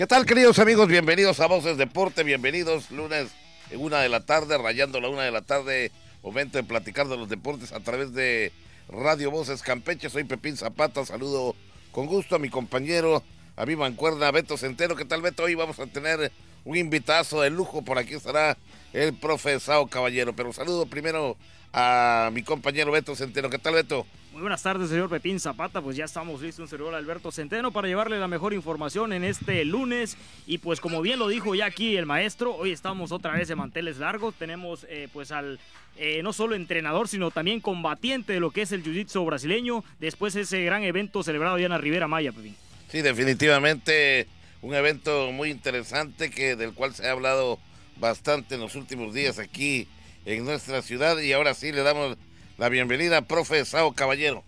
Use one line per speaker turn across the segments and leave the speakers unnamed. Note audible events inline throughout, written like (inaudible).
¿Qué tal, queridos amigos? Bienvenidos a Voces Deporte, bienvenidos lunes en una de la tarde, rayando la una de la tarde, momento de platicar de los deportes a través de Radio Voces Campeche. Soy Pepín Zapata, saludo con gusto a mi compañero, a mi mancuerda Beto Centeno. ¿Qué tal, Beto? Hoy vamos a tener un invitazo de lujo, por aquí estará el profesor Caballero, pero saludo primero a mi compañero Beto Centeno. ¿Qué tal, Beto?
Muy buenas tardes, señor Pepín Zapata. Pues ya estamos listos, un servidor Alberto Centeno, para llevarle la mejor información en este lunes. Y pues como bien lo dijo ya aquí el maestro, hoy estamos otra vez en manteles largos. Tenemos eh, pues al eh, no solo entrenador, sino también combatiente de lo que es el jiu-jitsu brasileño, después de ese gran evento celebrado ya en la Ribera Maya, Pepín.
Sí, definitivamente un evento muy interesante que del cual se ha hablado bastante en los últimos días aquí en nuestra ciudad y ahora sí le damos la bienvenida, profe Sao Caballero.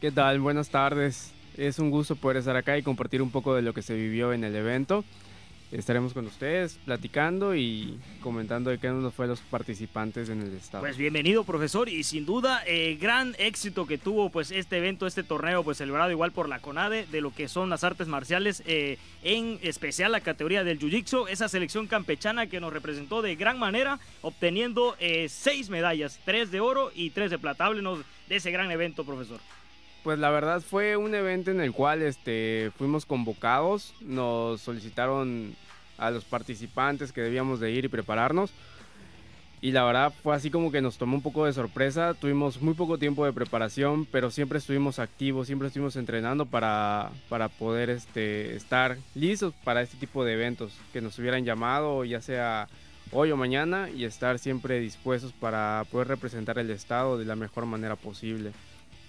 ¿Qué tal? Buenas tardes. Es un gusto poder estar acá y compartir un poco de lo que se vivió en el evento estaremos con ustedes platicando y comentando de qué nos fue los participantes en el estado.
Pues bienvenido profesor y sin duda eh, gran éxito que tuvo pues este evento, este torneo pues celebrado igual por la CONADE de lo que son las artes marciales, eh, en especial la categoría del Jiu-Jitsu, esa selección campechana que nos representó de gran manera obteniendo eh, seis medallas, tres de oro y tres de plata. Háblenos de ese gran evento profesor.
Pues la verdad fue un evento en el cual este, fuimos convocados, nos solicitaron a los participantes que debíamos de ir y prepararnos. Y la verdad fue así como que nos tomó un poco de sorpresa. Tuvimos muy poco tiempo de preparación, pero siempre estuvimos activos, siempre estuvimos entrenando para, para poder este, estar listos para este tipo de eventos que nos hubieran llamado, ya sea hoy o mañana, y estar siempre dispuestos para poder representar el Estado de la mejor manera posible.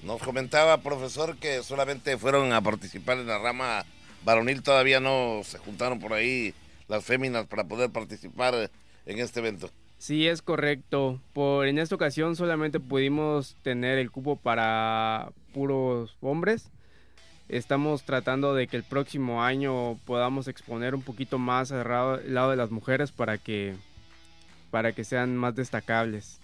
Nos comentaba, profesor, que solamente fueron a participar en la rama varonil, todavía no se juntaron por ahí las féminas para poder participar en este evento.
Sí, es correcto. Por en esta ocasión solamente pudimos tener el cupo para puros hombres. Estamos tratando de que el próximo año podamos exponer un poquito más al lado de las mujeres para que para que sean más destacables.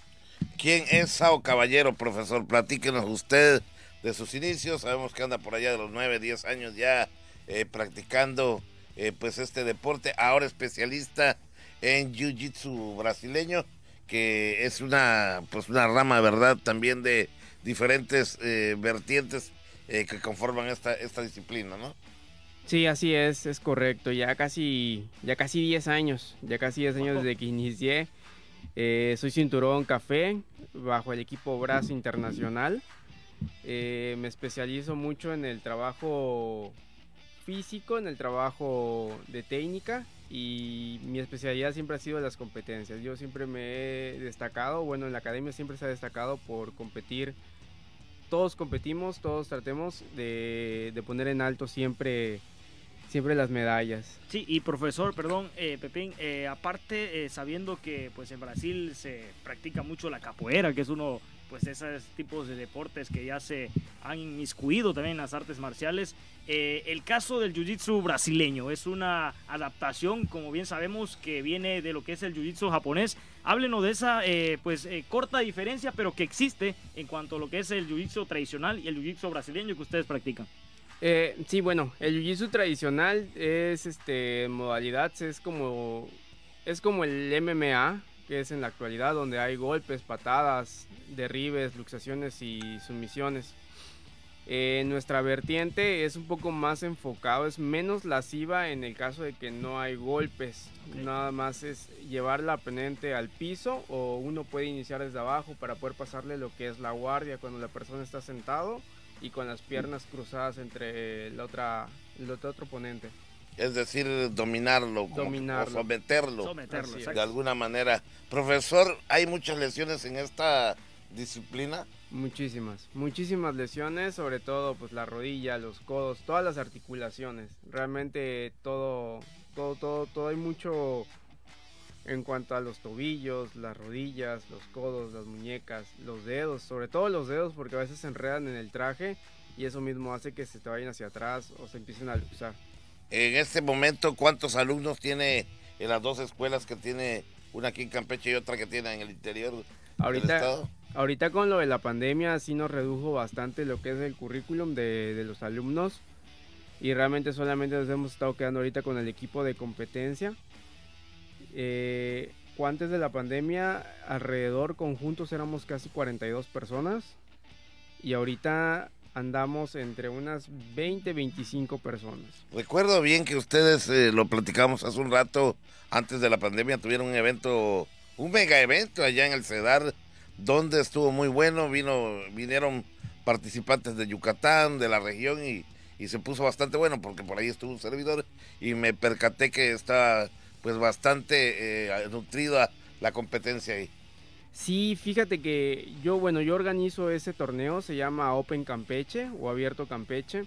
¿Quién es Sao Caballero, profesor? Platíquenos usted de sus inicios. Sabemos que anda por allá de los 9, 10 años ya eh, practicando eh, pues este deporte. Ahora especialista en Jiu-Jitsu brasileño, que es una, pues una rama, ¿verdad? También de diferentes eh, vertientes que conforman esta, esta disciplina, ¿no?
Sí, así es, es correcto. Ya casi, ya casi 10 años, ya casi 10 años desde que inicié eh, soy cinturón café bajo el equipo Brazo Internacional. Eh, me especializo mucho en el trabajo físico, en el trabajo de técnica y mi especialidad siempre ha sido las competencias. Yo siempre me he destacado, bueno, en la academia siempre se ha destacado por competir. Todos competimos, todos tratemos de, de poner en alto siempre siempre las medallas.
Sí, y profesor, perdón, eh, Pepín, eh, aparte, eh, sabiendo que pues en Brasil se practica mucho la capoeira, que es uno pues esos tipos de deportes que ya se han inmiscuido también en las artes marciales. el caso del jiu-jitsu brasileño es una adaptación, como bien sabemos, que viene de lo que es el jiu-jitsu japonés. Háblenos de esa pues corta diferencia, pero que existe en cuanto a lo que es el jiu-jitsu tradicional y el jiu-jitsu brasileño que ustedes practican.
Eh, sí, bueno, el jiu-jitsu tradicional es este modalidad, es como es como el MMA, que es en la actualidad donde hay golpes, patadas, derribes, luxaciones y sumisiones. Eh, nuestra vertiente es un poco más enfocado, es menos lasciva en el caso de que no hay golpes. Nada más es llevar la pendiente al piso o uno puede iniciar desde abajo para poder pasarle lo que es la guardia cuando la persona está sentado y con las piernas cruzadas entre la otra, el otro, oponente.
Es decir, dominarlo,
dominarlo.
someterlo, de alguna manera. Profesor, ¿hay muchas lesiones en esta disciplina?
Muchísimas, muchísimas lesiones, sobre todo pues la rodilla, los codos, todas las articulaciones. Realmente todo, todo, todo, todo hay mucho en cuanto a los tobillos, las rodillas, los codos, las muñecas, los dedos, sobre todo los dedos porque a veces se enredan en el traje y eso mismo hace que se te vayan hacia atrás o se empiecen a luxar.
En este momento, ¿cuántos alumnos tiene en las dos escuelas que tiene una aquí en Campeche y otra que tiene en el interior
ahorita,
del estado?
Ahorita con lo de la pandemia sí nos redujo bastante lo que es el currículum de, de los alumnos y realmente solamente nos hemos estado quedando ahorita con el equipo de competencia. Eh, antes de la pandemia, alrededor conjuntos éramos casi 42 personas y ahorita andamos entre unas 20, 25 personas.
Recuerdo bien que ustedes, eh, lo platicamos hace un rato, antes de la pandemia, tuvieron un evento, un mega evento allá en el CEDAR, donde estuvo muy bueno, vino, vinieron participantes de Yucatán, de la región y, se puso bastante bueno porque por ahí estuvo un servidor y me percaté que está pues bastante eh, nutrida la competencia ahí.
Sí, fíjate que yo, bueno, yo organizo ese torneo, se llama Open Campeche o Abierto Campeche.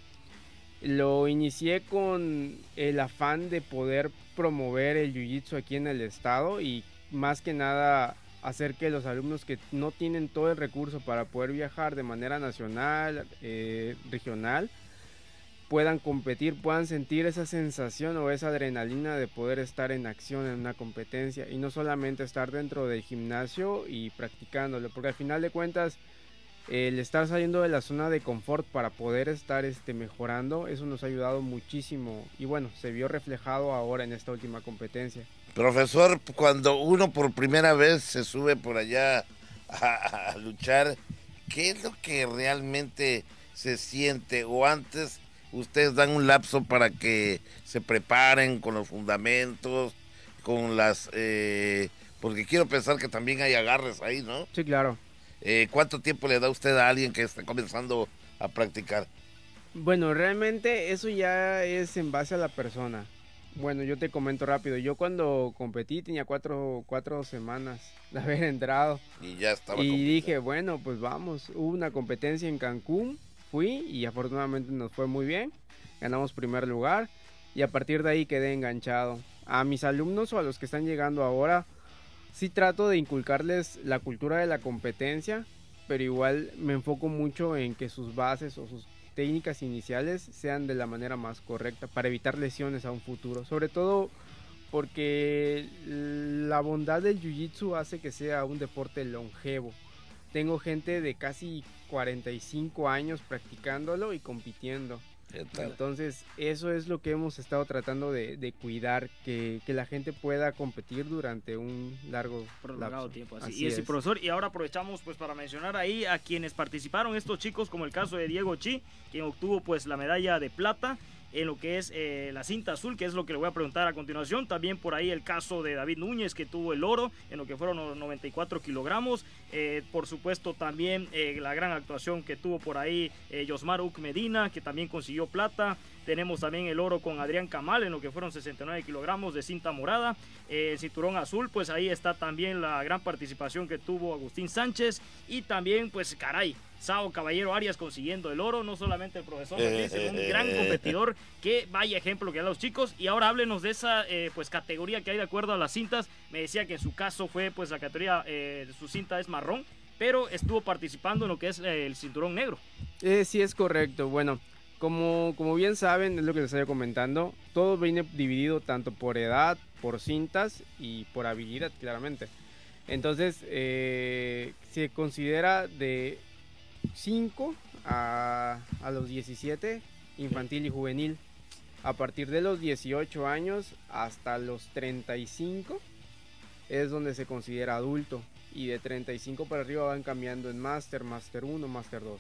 Lo inicié con el afán de poder promover el Jiu-Jitsu aquí en el estado y más que nada hacer que los alumnos que no tienen todo el recurso para poder viajar de manera nacional, eh, regional, puedan competir, puedan sentir esa sensación o esa adrenalina de poder estar en acción en una competencia y no solamente estar dentro del gimnasio y practicándolo, porque al final de cuentas el estar saliendo de la zona de confort para poder estar este, mejorando, eso nos ha ayudado muchísimo y bueno, se vio reflejado ahora en esta última competencia.
Profesor, cuando uno por primera vez se sube por allá a, a luchar, ¿qué es lo que realmente se siente o antes ustedes dan un lapso para que se preparen con los fundamentos, con las... Eh, porque quiero pensar que también hay agarres ahí, ¿no?
Sí, claro.
Eh, ¿Cuánto tiempo le da usted a alguien que está comenzando a practicar?
Bueno, realmente eso ya es en base a la persona. Bueno, yo te comento rápido. Yo cuando competí tenía cuatro, cuatro semanas de haber entrado.
Y ya estaba.
Y dije, bueno, pues vamos. Hubo una competencia en Cancún fui y afortunadamente nos fue muy bien. Ganamos primer lugar y a partir de ahí quedé enganchado. A mis alumnos o a los que están llegando ahora, sí trato de inculcarles la cultura de la competencia, pero igual me enfoco mucho en que sus bases o sus técnicas iniciales sean de la manera más correcta para evitar lesiones a un futuro. Sobre todo porque la bondad del jiu-jitsu hace que sea un deporte longevo. Tengo gente de casi 45 años practicándolo y compitiendo. Entonces, eso es lo que hemos estado tratando de, cuidar, que, la gente pueda competir durante un largo
prolongado tiempo. Así, y es, profesor, y ahora aprovechamos pues para mencionar ahí a quienes participaron estos chicos, como el caso de Diego Chi, quien obtuvo pues la medalla de plata en lo que es eh, la cinta azul, que es lo que le voy a preguntar a continuación. También por ahí el caso de David Núñez, que tuvo el oro en lo que fueron 94 kilogramos. Eh, por supuesto, también eh, la gran actuación que tuvo por ahí Josmar Uc Medina, que también consiguió plata. Tenemos también el oro con Adrián Camal en lo que fueron 69 kilogramos de cinta morada. el cinturón azul, pues ahí está también la gran participación que tuvo Agustín Sánchez. Y también, pues caray, Sao Caballero Arias consiguiendo el oro, no solamente el profesor, sino un gran competidor, que vaya ejemplo que da a los chicos. Y ahora háblenos de esa eh, pues categoría que hay de acuerdo a las cintas. Me decía que en su caso fue pues la categoría, eh, su cinta es marrón, pero estuvo participando en lo que es eh, el cinturón negro.
sí, es correcto. Bueno, como, como bien saben, es lo que les estaba comentando, todo viene dividido tanto por edad, por cintas y por habilidad, claramente. Entonces, se considera de 5 a, a los 17, infantil y juvenil. A partir de los 18 años hasta los 35 es donde se considera adulto. Y de 35 para arriba van cambiando en Master, Master 1, Master 2.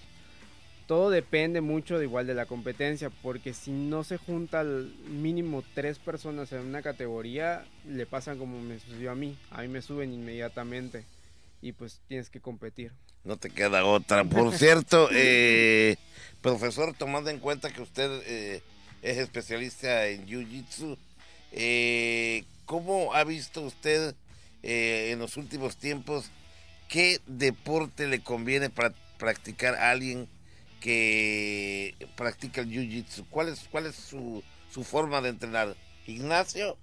Todo depende mucho de igual de la competencia, porque si no se junta al mínimo tres personas en una categoría, le pasan como me sucedió a mí. A mí me suben inmediatamente y pues tienes que competir.
No te queda otra. Por (laughs) cierto, eh, profesor, tomando en cuenta que usted eh, es especialista en Jiu-Jitsu, eh, ¿cómo ha visto usted en los últimos tiempos qué deporte le conviene para practicar a alguien que practica el Jiu-Jitsu? ¿Cuál es, cuál es su, su forma de entrenar? ¿Gimnasio?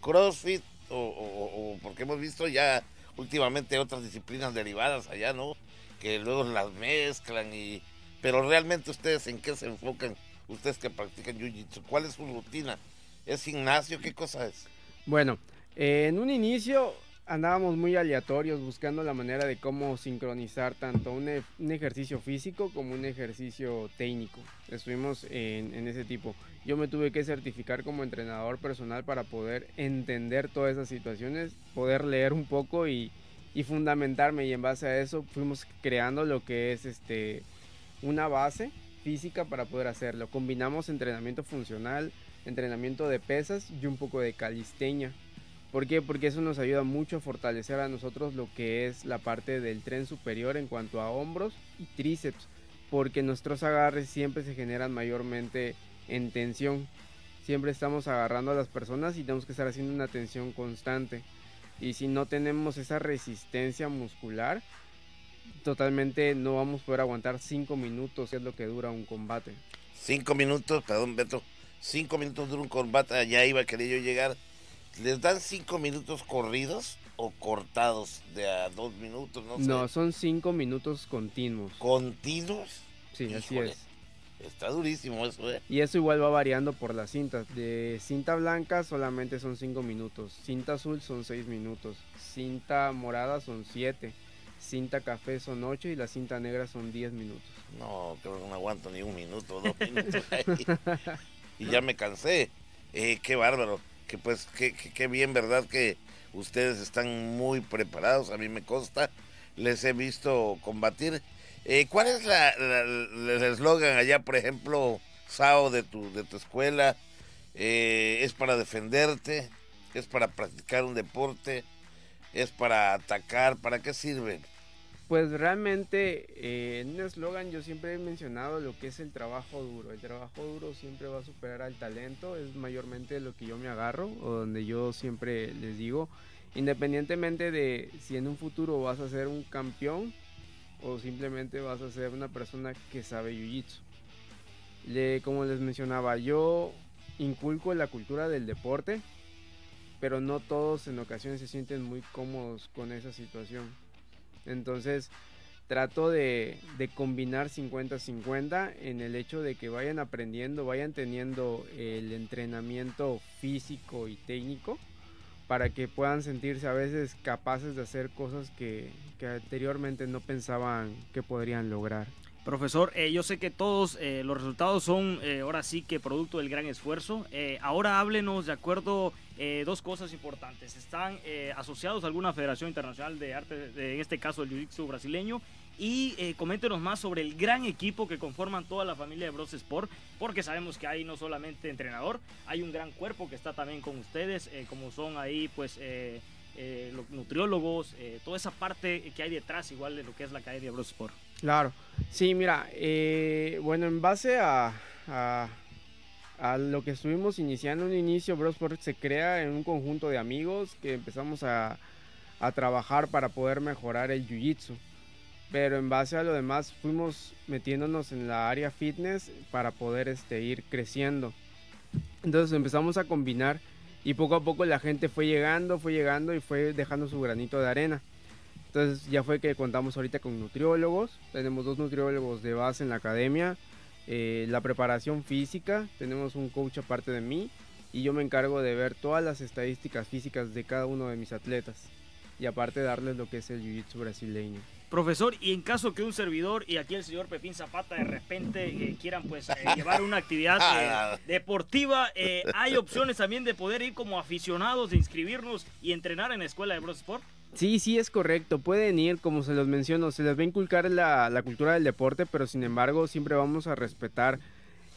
¿Crossfit? o, porque hemos visto ya últimamente otras disciplinas derivadas allá, ¿no? Que luego las mezclan y... Pero realmente ustedes en qué se enfocan, ustedes que practican Jiu-Jitsu, ¿cuál es su rutina? ¿Es gimnasio? ¿Qué cosa es?
Bueno, en un inicio andábamos muy aleatorios buscando la manera de cómo sincronizar tanto un, e- un ejercicio físico como un ejercicio técnico. Estuvimos en, ese tipo. Yo me tuve que certificar como entrenador personal para poder entender todas esas situaciones, poder leer un poco y, y fundamentarme y en base a eso fuimos creando lo que es este una base física para poder hacerlo. Combinamos entrenamiento funcional, entrenamiento de pesas y un poco de calistenia. ¿Por qué? Porque eso nos ayuda mucho a fortalecer a nosotros lo que es la parte del tren superior en cuanto a hombros y tríceps, porque nuestros agarres siempre se generan mayormente en tensión. Siempre estamos agarrando a las personas y tenemos que estar haciendo una tensión constante. Y si no tenemos esa resistencia muscular, totalmente no vamos a poder aguantar 5 minutos, que es lo que dura un combate.
Cinco minutos, perdón, Beto. Cinco minutos dura un combate. Allá iba, quería yo llegar. ¿Les dan cinco minutos corridos o cortados de a dos minutos? No, sé.
No, son 5 minutos continuos.
¿Continuos?
Sí, así es.
Está durísimo eso, ¿eh?
Y eso igual va variando por las cintas. De cinta blanca solamente son 5 minutos. Cinta azul son 6 minutos. Cinta morada son 7. Cinta café son 8 y la cinta negra son 10 minutos.
No, creo que no aguanto ni un minuto, dos minutos. ahí. (laughs) y ya me cansé. Eh, qué bárbaro. Que pues, qué- qué bien, ¿verdad? Que ustedes están muy preparados. A mí me consta. Les he visto combatir. Eh, ¿Cuál es el eslogan allá, por ejemplo, Sao, de tu, de tu escuela? Eh, ¿Es para defenderte? ¿Es para practicar un deporte? ¿Es para atacar? ¿Para qué sirve?
Pues realmente eh, en un eslogan yo siempre he mencionado lo que es el trabajo duro. El trabajo duro siempre va a superar al talento, es mayormente lo que yo me agarro o donde yo siempre les digo, independientemente de si en un futuro vas a ser un campeón o simplemente vas a ser una persona que sabe jiu-jitsu. Le- como les mencionaba, yo inculco la cultura del deporte, pero no todos en ocasiones se sienten muy cómodos con esa situación. Entonces trato de, de combinar 50-50 en el hecho de que vayan aprendiendo, vayan teniendo el entrenamiento físico y técnico para que puedan sentirse a veces capaces de hacer cosas que, que anteriormente no pensaban que podrían lograr.
Profesor, eh, yo sé que todos eh, los resultados son eh, ahora sí que producto del gran esfuerzo. Eh, ahora háblenos de acuerdo eh, dos cosas importantes. ¿Están eh, asociados a alguna federación internacional de arte, en este caso el Jiu-Jitsu brasileño? Y eh, coméntenos más sobre el gran equipo que conforman toda la familia de Bros Sport, porque sabemos que hay no solamente entrenador, hay un gran cuerpo que está también con ustedes, como son ahí pues los nutriólogos, toda esa parte que hay detrás igual de lo que es la Academia Bros Sport.
Claro, sí, mira, bueno, en base a, a lo que estuvimos iniciando un inicio, Brosport se crea en un conjunto de amigos que empezamos a, a trabajar para poder mejorar el jiu-jitsu. Pero en base a lo demás fuimos metiéndonos en la área fitness para poder este, ir creciendo. Entonces empezamos a combinar y poco a poco la gente fue llegando, fue llegando y fue dejando su granito de arena. Entonces ya fue que contamos ahorita con nutriólogos, tenemos dos nutriólogos de base en la academia, eh, la preparación física, tenemos un coach aparte de mí y yo me encargo de ver todas las estadísticas físicas de cada uno de mis atletas y aparte darles lo que es el jiu-jitsu brasileño.
Profesor, y en caso que un servidor y aquí el señor Pepín Zapata de repente eh, quieran pues eh, (laughs) llevar una actividad eh, deportiva, eh, hay opciones también de poder ir como aficionados, de inscribirnos y entrenar en la escuela de Bros Sport.
Sí, sí, es correcto. Pueden ir, como se los menciono, se les va a inculcar la, la cultura del deporte, pero sin embargo siempre vamos a respetar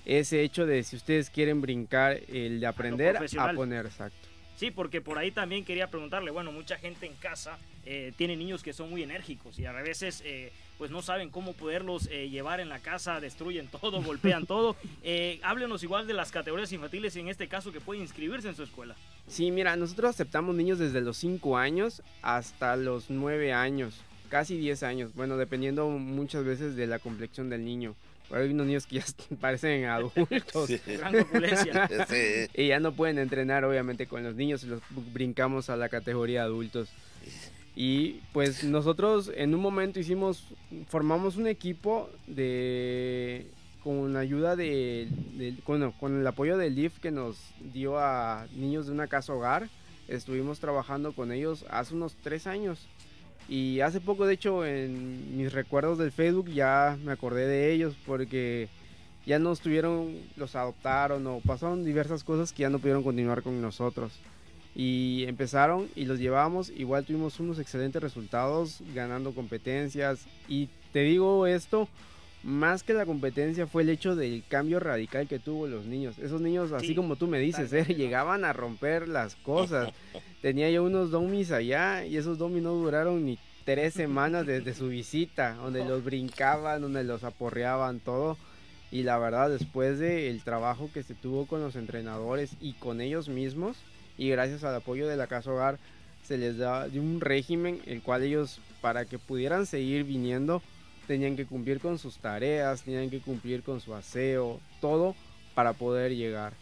ese hecho de si ustedes quieren brincar el de aprender a
profesional.
poner exacto.
Sí, porque por ahí también quería preguntarle, bueno, mucha gente en casa eh, tiene niños que son muy enérgicos y a veces eh, pues no saben cómo poderlos eh, llevar en la casa, destruyen todo, golpean (laughs) todo. Eh, háblenos igual de las categorías infantiles y en este caso que pueden inscribirse en su escuela.
Sí, mira, nosotros aceptamos niños desde los 5 años hasta los 9 años, casi 10 años, bueno, dependiendo muchas veces de la complexión del niño. Pero hay unos niños que ya (laughs) parecen adultos
Sí.
Gran. (laughs)
Sí.
y ya no pueden entrenar obviamente con los niños y los brincamos a la categoría adultos. Y pues nosotros en un momento hicimos, formamos un equipo de con ayuda de, de- con el apoyo del DIF que nos dio a niños de una casa hogar estuvimos trabajando con ellos hace unos tres años. Y hace poco, de hecho, en mis recuerdos del Facebook ya me acordé de ellos porque ya no estuvieron, los adoptaron o pasaron diversas cosas que ya no pudieron continuar con nosotros. Y empezaron y los llevamos, igual tuvimos unos excelentes resultados ganando competencias. Y te digo esto, más que la competencia fue el hecho del cambio radical que tuvo los niños. Esos niños, así como tú me dices, eh, llegaban a romper las cosas. (laughs) Tenía yo unos domis allá y esos domis no duraron ni tres semanas desde su visita, donde los brincaban, donde los aporreaban, todo y la verdad, después del trabajo que se tuvo con los entrenadores y con ellos mismos, y gracias al apoyo de la Casa Hogar, se les da un régimen el cual ellos, para que pudieran seguir viniendo, tenían que cumplir con sus tareas, tenían que cumplir con su aseo, todo para poder llegar.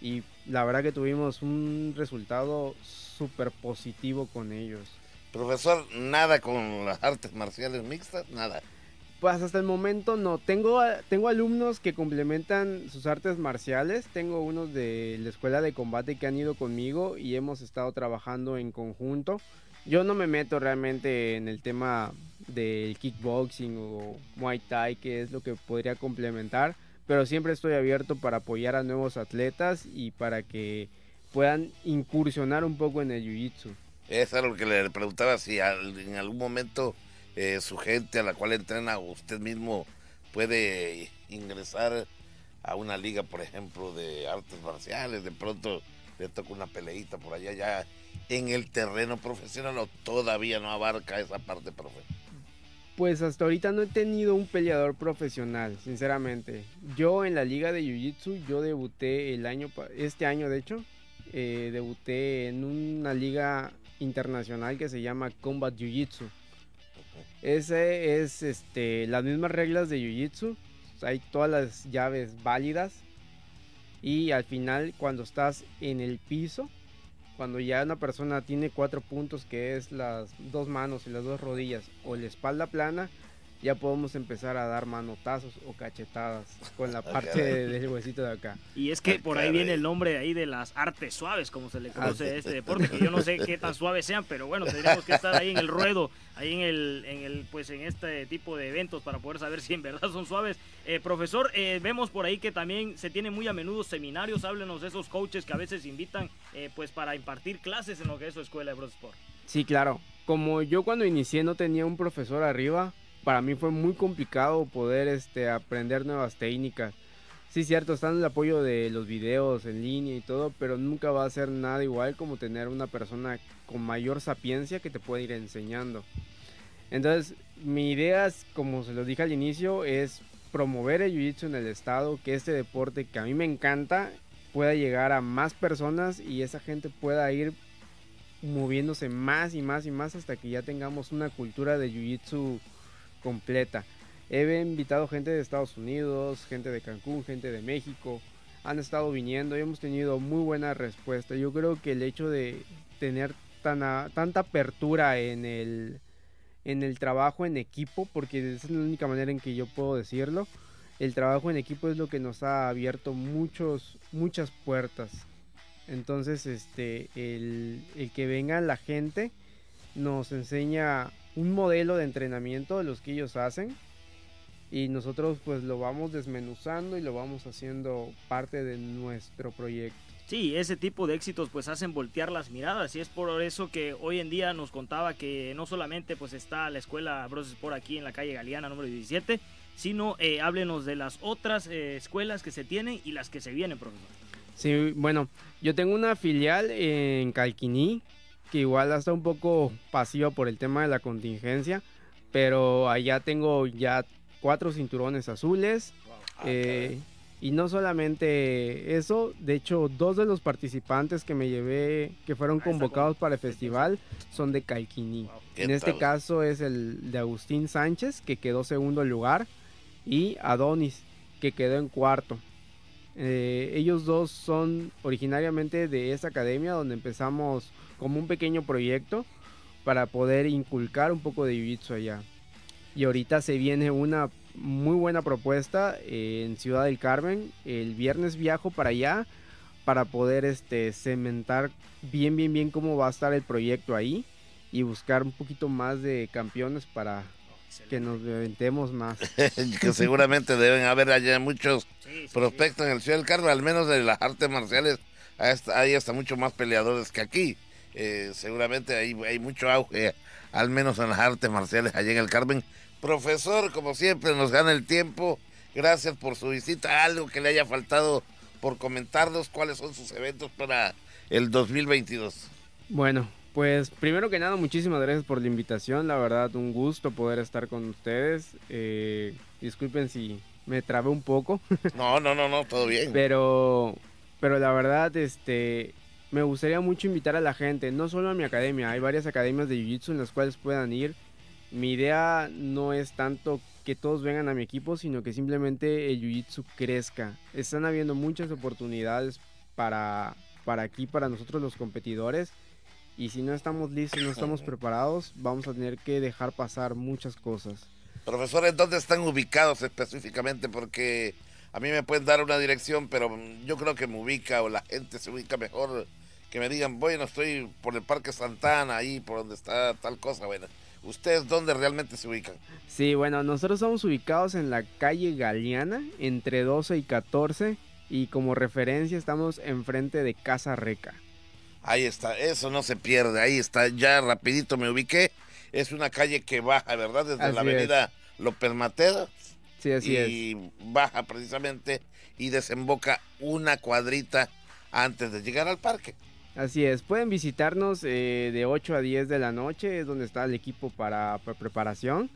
Y la verdad que tuvimos un resultado súper positivo con ellos.
Profesor, nada con las artes marciales mixtas, nada.
Pues hasta el momento no. Tengo, tengo alumnos que complementan sus artes marciales. Tengo unos de la escuela de combate que han ido conmigo y hemos estado trabajando en conjunto. Yo no me meto realmente en el tema del kickboxing o muay thai, que es lo que podría complementar. Pero siempre estoy abierto para apoyar a nuevos atletas y para que puedan incursionar un poco en el jiu-jitsu.
Es algo que le preguntaba si en algún momento eh, su gente a la cual entrena, usted mismo puede ingresar a una liga, por ejemplo, de artes marciales, de pronto le toca una peleita por allá, ya en el terreno profesional o todavía no abarca esa parte, profe.
Pues hasta ahorita no he tenido un peleador profesional, sinceramente. Yo en la liga de Jiu-Jitsu, yo debuté el año, este año de hecho, eh, debuté en una liga internacional que se llama Combat Jiu-Jitsu. Ese es este, las mismas reglas de Jiu-Jitsu. Hay todas las llaves válidas. Y al final, cuando estás en el piso, cuando ya una persona tiene cuatro puntos, que es las dos manos y las dos rodillas, o la espalda plana, ya podemos empezar a dar manotazos o cachetadas con la (laughs) parte del huesito de acá.
Y es que por ahí viene el nombre ahí de las artes suaves, como se le conoce a este deporte, que yo no sé qué tan (laughs) suaves sean, pero bueno, tendríamos que estar ahí en el ruedo, ahí en el, en el, pues en este tipo de eventos para poder saber si en verdad son suaves. Eh, profesor, eh, vemos por ahí que también se tienen muy a menudo seminarios, háblenos de esos coaches que a veces invitan, eh, pues para impartir clases en lo que es su escuela de Brosport.
Sí, claro. Como yo cuando inicié no tenía un profesor arriba, para mí fue muy complicado poder este, aprender nuevas técnicas. Sí, cierto, están el apoyo de los videos en línea y todo, pero nunca va a ser nada igual como tener una persona con mayor sapiencia que te puede ir enseñando. Entonces, mi idea, como se lo dije al inicio, es promover el jiu-jitsu en el estado, que este deporte que a mí me encanta pueda llegar a más personas y esa gente pueda ir moviéndose más y más y más hasta que ya tengamos una cultura de jiu-jitsu completa. He invitado gente de Estados Unidos, gente de Cancún, gente de México. Han estado viniendo y hemos tenido muy buena respuesta. Yo creo que el hecho de tener tanta apertura en el, en el trabajo en equipo, porque es la única manera en que yo puedo decirlo, el trabajo en equipo es lo que nos ha abierto muchos, muchas puertas. Entonces, este, el, el que venga la gente nos enseña un modelo de entrenamiento de los que ellos hacen y nosotros pues lo vamos desmenuzando y lo vamos haciendo parte de nuestro proyecto.
Sí, ese tipo de éxitos pues hacen voltear las miradas y es por eso que hoy en día nos contaba que no solamente pues está la escuela Bros Sport aquí en la calle Galeana número 17, sino eh, háblenos de las otras eh, escuelas que se tienen y las que se vienen, profesor.
Sí, bueno, yo tengo una filial en Calquiní que igual está un poco pasiva por el tema de la contingencia, pero allá tengo ya cuatro cinturones azules. Ah, eh, y no solamente eso, de hecho, dos de los participantes que me llevé, que fueron ah, convocados para el festival, son de Calquini. En este caso es el de Agustín Sánchez, que quedó segundo lugar, y Adonis, que quedó en cuarto. Eh, ellos dos son originariamente de esa academia donde empezamos como un pequeño proyecto para poder inculcar un poco de jiu allá. Y ahorita se viene una muy buena propuesta en Ciudad del Carmen. El viernes viajo para allá para poder este, cementar bien, bien, bien cómo va a estar el proyecto ahí y buscar un poquito más de campeones para que nos aventemos más. (laughs)
que seguramente deben haber allá muchos prospectos en el Ciudad del Carmen, al menos de las artes marciales, hay hasta mucho más peleadores que aquí. Eh, seguramente hay, hay mucho auge, al menos en las artes marciales allá en el Carmen. Profesor, como siempre, nos gana el tiempo. Gracias por su visita. Algo que le haya faltado por comentarnos cuáles son sus eventos para el 2022.
Bueno, pues primero que nada, muchísimas gracias por la invitación. La verdad, un gusto poder estar con ustedes. Eh, disculpen si me trabé un poco. (laughs)
No, no, no, no, todo bien.
Pero, pero la verdad, este, me gustaría mucho invitar a la gente, no solo a mi academia, hay varias academias de Jiu-Jitsu en las cuales puedan ir. Mi idea no es tanto que todos vengan a mi equipo, sino que simplemente el Jiu-Jitsu crezca. Están habiendo muchas oportunidades para, para aquí, para nosotros los competidores. Y si no estamos listos, no estamos preparados, vamos a tener que dejar pasar muchas cosas.
Profesores, ¿dónde están ubicados específicamente? Porque a mí me pueden dar una dirección, pero yo creo que me ubica o la gente se ubica mejor. Que me digan, bueno, estoy por el Parque Santana, ahí por donde está tal cosa. Bueno, ¿Ustedes dónde realmente se ubican?
Sí, bueno, nosotros estamos ubicados en la calle Galeana, entre 12 y 14, y como referencia estamos enfrente de Casa Reca.
Ahí está, eso no se pierde, ahí está, ya rapidito me ubiqué. Es una calle que baja, ¿verdad? Desde la avenida López Mateo.
Sí, así es.
Y baja precisamente y desemboca una cuadrita antes de llegar al parque.
Así es, pueden visitarnos eh, de 8 a 10 de la noche, es donde está el equipo para, preparación.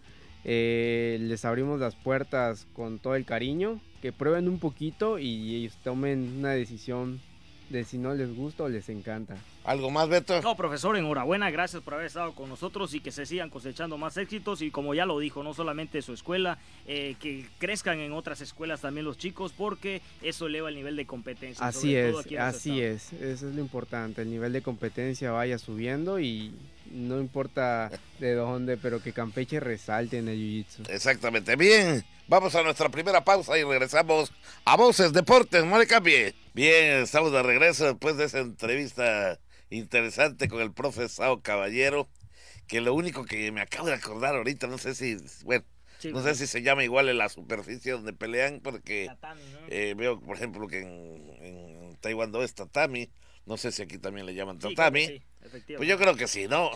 Eh, les abrimos las puertas con todo el cariño, que prueben un poquito y tomen una decisión de si no les gusta o les encanta.
¿Algo más, Beto?
No, profesor, enhorabuena, gracias por haber estado con nosotros y que se sigan cosechando más éxitos y como ya lo dijo, no solamente su escuela, eh, que crezcan en otras escuelas también los chicos porque eso eleva el nivel de competencia.
Así es, así es, eso es lo importante, el nivel de competencia vaya subiendo y no importa de dónde, pero que Campeche resalte en el Jiu-Jitsu.
Exactamente, bien. Vamos a nuestra primera pausa y regresamos a Voces Deportes. No le cambie. Bien, estamos de regreso después de esa entrevista interesante con el profesor Caballero. Que lo único que me acabo de acordar ahorita, no sé si, bueno, no sé si se llama igual en la superficie donde pelean, porque eh, veo, por ejemplo, que en, en Taekwondo es tatami. No sé si aquí también le llaman tatami. pues yo creo que sí, ¿no?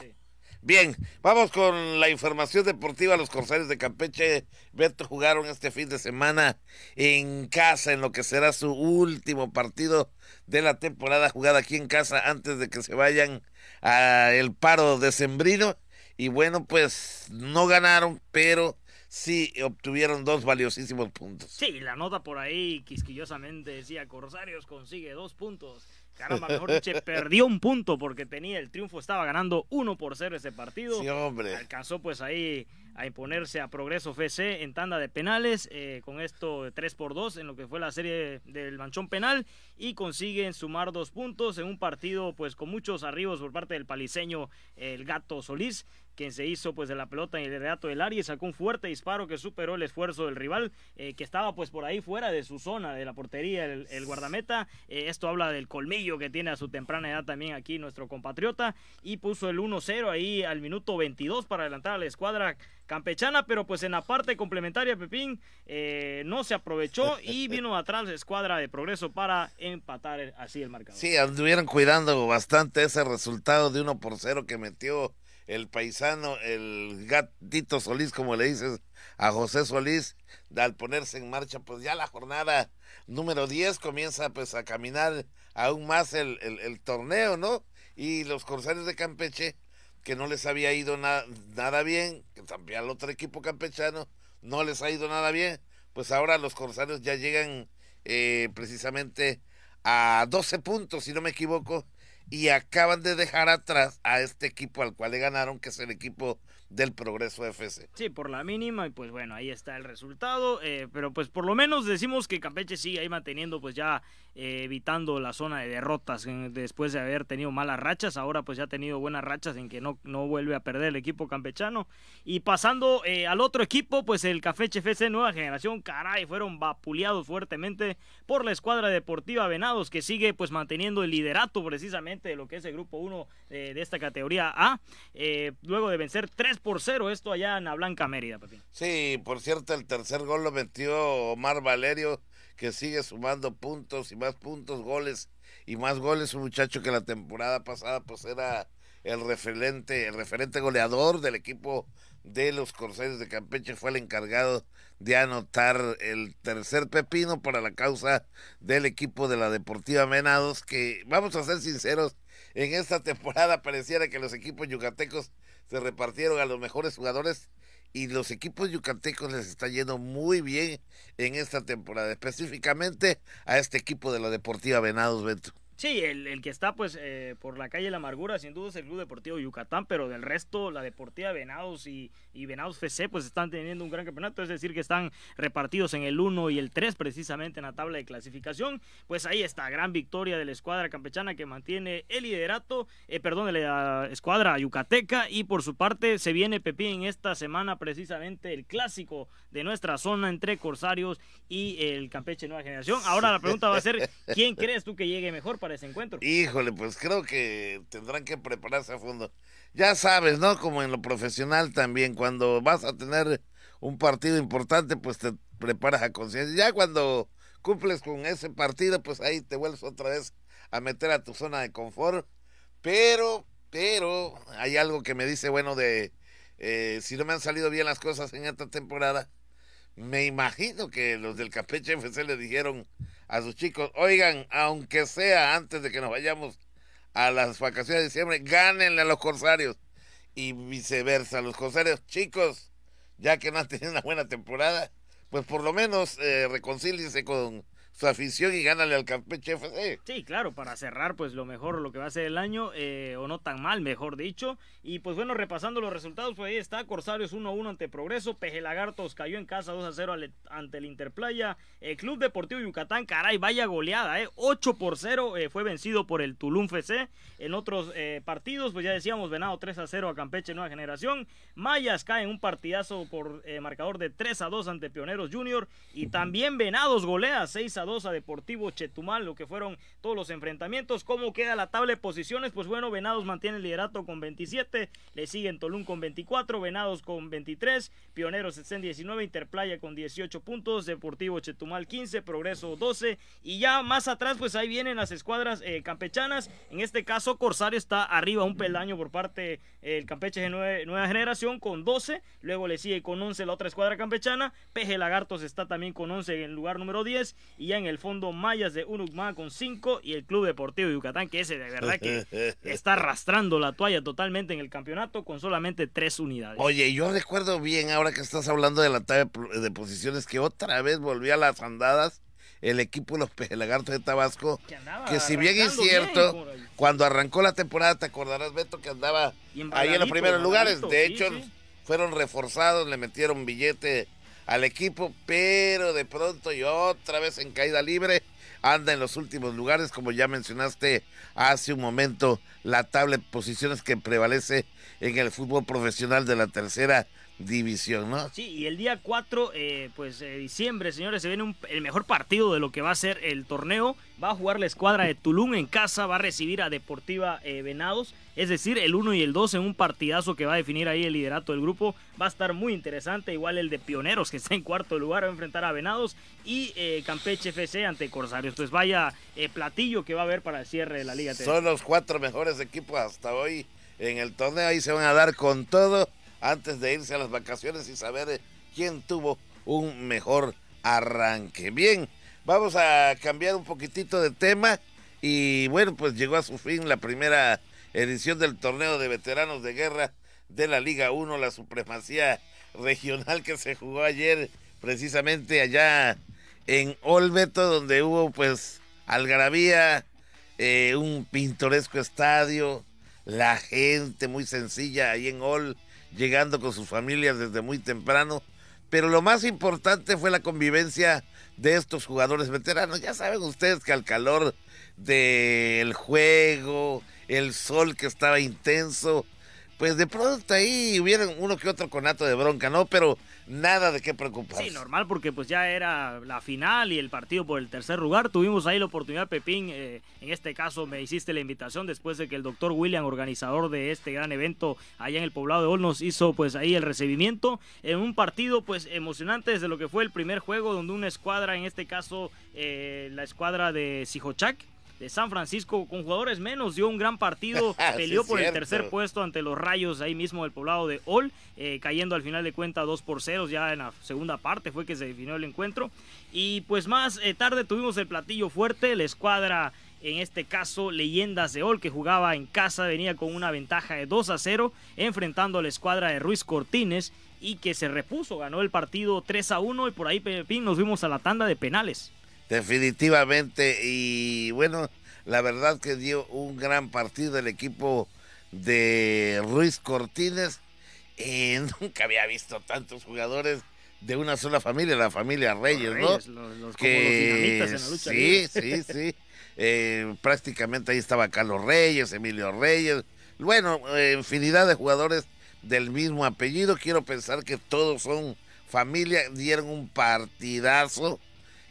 Bien, vamos con la información deportiva. Los Corsarios de Campeche, Beto, jugaron este fin de semana en casa, en lo que será su último partido de la temporada jugada aquí en casa antes de que se vayan al paro decembrino. Y bueno, pues no ganaron, pero sí obtuvieron dos valiosísimos puntos.
Sí, la nota por ahí quisquillosamente decía Corsarios consigue dos puntos Caramba, mejor dicho, perdió un punto porque tenía el triunfo, estaba ganando 1 por 0 ese partido.
Sí, hombre.
Alcanzó pues ahí a imponerse a Progreso FC en tanda de penales, eh, con esto 3 por 2 en lo que fue la serie del manchón penal y consiguen sumar dos puntos en un partido pues con muchos arribos por parte del paliseño el Gato Solís quien se hizo pues de la pelota en el reato del área y sacó un fuerte disparo que superó el esfuerzo del rival eh, que estaba pues por ahí fuera de su zona de la portería el, guardameta. Eh, esto habla del colmillo que tiene a su temprana edad también aquí nuestro compatriota. Y puso el 1-0 ahí al minuto 22 para adelantar a la escuadra campechana pero pues en la parte complementaria Pepín eh, no se aprovechó y vino atrás la escuadra de progreso para empatar así el marcador
sí anduvieron cuidando bastante ese resultado de 1 por 0 que metió el paisano, el gatito Solís, como le dices a José Solís, al ponerse en marcha, pues ya la jornada número 10 comienza pues a caminar aún más el, el, torneo, ¿no? Y los Corsarios de Campeche, que no les había ido nada bien, que también al otro equipo campechano no les ha ido nada bien, pues ahora los Corsarios ya llegan eh, precisamente a 12 puntos, si no me equivoco, y acaban de dejar atrás a este equipo al cual le ganaron, que es el equipo del Progreso FC.
Sí, por la mínima y pues bueno, ahí está el resultado, eh, pero pues por lo menos decimos que Campeche sigue ahí manteniendo pues ya eh, evitando la zona de derrotas después de haber tenido malas rachas, ahora pues ya ha tenido buenas rachas en que no, no vuelve a perder el equipo campechano y pasando eh, al otro equipo pues el Cafeche FC Nueva Generación, caray, fueron vapuleados fuertemente por la escuadra deportiva Venados que sigue pues manteniendo el liderato precisamente de lo que es el grupo 1 de esta categoría A, luego de vencer 3 por 0 esto allá en la Blanca Mérida, Pepín.
Sí, por cierto, el tercer gol lo metió Omar Valerio, que sigue sumando puntos y más puntos, goles y más goles. Un muchacho que la temporada pasada pues era el referente, el referente goleador del equipo de los Corsarios de Campeche fue el encargado de anotar el tercer pepino para la causa del equipo de la Deportiva Menados, que vamos a ser sinceros, en esta temporada pareciera que los equipos yucatecos se repartieron a los mejores jugadores y los equipos yucatecos les está yendo muy bien en esta temporada, específicamente a este equipo de la Deportiva Venados, Beto.
Sí, el, el, que está pues eh, por la calle La Amargura sin duda es el Club Deportivo Yucatán, pero del resto la Deportiva Venados y, y Venados FC pues están teniendo un gran campeonato, es decir que están repartidos en el 1 y el 3 precisamente en la tabla de clasificación, pues ahí está, gran victoria de la escuadra campechana que mantiene el liderato, eh, perdón, de la escuadra yucateca y por su parte se viene Pepín esta semana precisamente el clásico de nuestra zona entre Corsarios y el Campeche Nueva Generación. Ahora la pregunta va a ser, ¿quién crees tú que llegue mejor para?
Híjole, pues creo que tendrán que prepararse a fondo. Ya sabes, ¿no? Como en lo profesional también, cuando vas a tener un partido importante, pues te preparas a conciencia. Ya cuando cumples con ese partido, pues ahí te vuelves otra vez a meter a tu zona de confort. Pero, pero, hay algo que me dice, bueno, de eh, si no me han salido bien las cosas en esta temporada, me imagino que los del Campeche FC le dijeron a sus chicos, oigan, aunque sea antes de que nos vayamos a las vacaciones de diciembre, gánenle a los corsarios. Y viceversa, los corsarios, chicos, ya que no han tenido una buena temporada, pues por lo menos eh, reconcíliense con, su afición y gánale al Campeche FC.
Sí, claro, para cerrar pues lo mejor, lo que va a ser el año, eh, o no tan mal, mejor dicho. Y pues bueno, repasando los resultados, pues ahí está, Corsarios 1-1 ante Progreso, Peje Lagartos cayó en casa 2-0 ante el Interplaya, el Club Deportivo Yucatán, caray, vaya goleada, eh, 8 por 0 eh, fue vencido por el Tulum FC. En otros eh, partidos, pues ya decíamos, Venado 3-0 a Campeche Nueva Generación, Mayas cae en un partidazo por marcador de 3-2 ante Pioneros Junior, y también Venados golea 6 2 a Deportivo Chetumal, lo que fueron todos los enfrentamientos. ¿Cómo queda la tabla de posiciones? Pues bueno, Venados mantiene el liderato con 27, le siguen Tolún con 24, Venados con 23, Pioneros está en 19, Interplaya con 18 puntos, Deportivo Chetumal 15, Progreso 12 y ya más atrás pues ahí vienen las escuadras eh, campechanas, en este caso Corsario está arriba un peldaño por parte del Campeche de nueva generación con 12, luego le sigue con 11 la otra escuadra campechana, Peje Lagartos está también con 11 en lugar número 10 y en el fondo Mayas de Uruguay con 5 y el Club Deportivo Yucatán, que ese de verdad que (laughs) está arrastrando la toalla totalmente en el campeonato con solamente 3 unidades.
Oye, yo recuerdo bien ahora que estás hablando de la tabla de posiciones que otra vez volvió a las andadas el equipo de los Pejelagartos de Tabasco, que, si bien es cierto, cuando arrancó la temporada, te acordarás, Beto, que andaba ahí en los primeros lugares. De hecho, fueron reforzados, le metieron billete al equipo, pero de pronto y otra vez en caída libre anda en los últimos lugares, como ya mencionaste hace un momento, la tabla de posiciones que prevalece en el fútbol profesional de la tercera división, ¿no?
Sí, y el día 4, eh, pues de diciembre, señores, se viene el mejor partido de lo que va a ser el torneo. Va a jugar la escuadra de Tulum en casa, va a recibir a Deportiva eh, Venados, es decir, el 1 y el 2 en un partidazo que va a definir ahí el liderato del grupo. Va a estar muy interesante, igual el de Pioneros, que (laughs) está en cuarto lugar, va a enfrentar a Venados, y eh, Campeche FC ante Corsarios. Pues vaya platillo que va a haber para el cierre de la Liga
Son los cuatro mejores equipos hasta hoy en el torneo, ahí se van a dar con todo antes de irse a las vacaciones y saber eh, quién tuvo un mejor arranque. Bien, vamos a cambiar un poquitito de tema y bueno, pues llegó a su fin la primera edición del torneo de veteranos de guerra de la Liga 1, la supremacía regional que se jugó ayer precisamente allá en Olbeto, donde hubo pues algarabía, eh, un pintoresco estadio, la gente muy sencilla ahí en Hall, llegando con sus familias desde muy temprano. Pero lo más importante fue la convivencia de estos jugadores veteranos. Ya saben ustedes que al calor del juego, el sol que estaba intenso, pues de pronto ahí hubieran uno que otro conato de bronca, ¿no? Pero nada de qué preocuparse.
Sí, normal, porque pues ya era la final y el partido por el tercer lugar. Tuvimos ahí la oportunidad, Pepín, eh, en este caso me hiciste la invitación después de que el doctor William, organizador de este gran evento allá en el poblado de Ol, nos hizo pues ahí el recibimiento en un partido pues emocionante desde lo que fue el primer juego, donde una escuadra, en este caso eh, la escuadra de Sijochac, de San Francisco con jugadores menos dio un gran partido, (laughs) peleó por el tercer puesto ante los Rayos ahí mismo del poblado de Ol, eh, cayendo al final de cuenta 2 por 0 ya en la segunda parte fue que se definió el encuentro y pues más eh, tarde tuvimos el platillo fuerte, la escuadra en este caso Leyendas de Ol, que jugaba en casa, venía con una ventaja de 2 a 0, enfrentando a la escuadra de Ruiz Cortines y que se repuso, ganó el partido 3 a 1 y por ahí Pepín nos fuimos a la tanda de penales.
Definitivamente, y bueno, la verdad que dio un gran partido el equipo de Ruiz Cortines. Eh, (laughs) nunca había visto tantos jugadores de una sola familia, la familia Reyes, ¿no?
Los, que en la lucha
sí, sí, sí. Eh, prácticamente ahí estaba Carlos Reyes, Emilio Reyes. Bueno, eh, infinidad de jugadores del mismo apellido. Quiero pensar que todos son familia, dieron un partidazo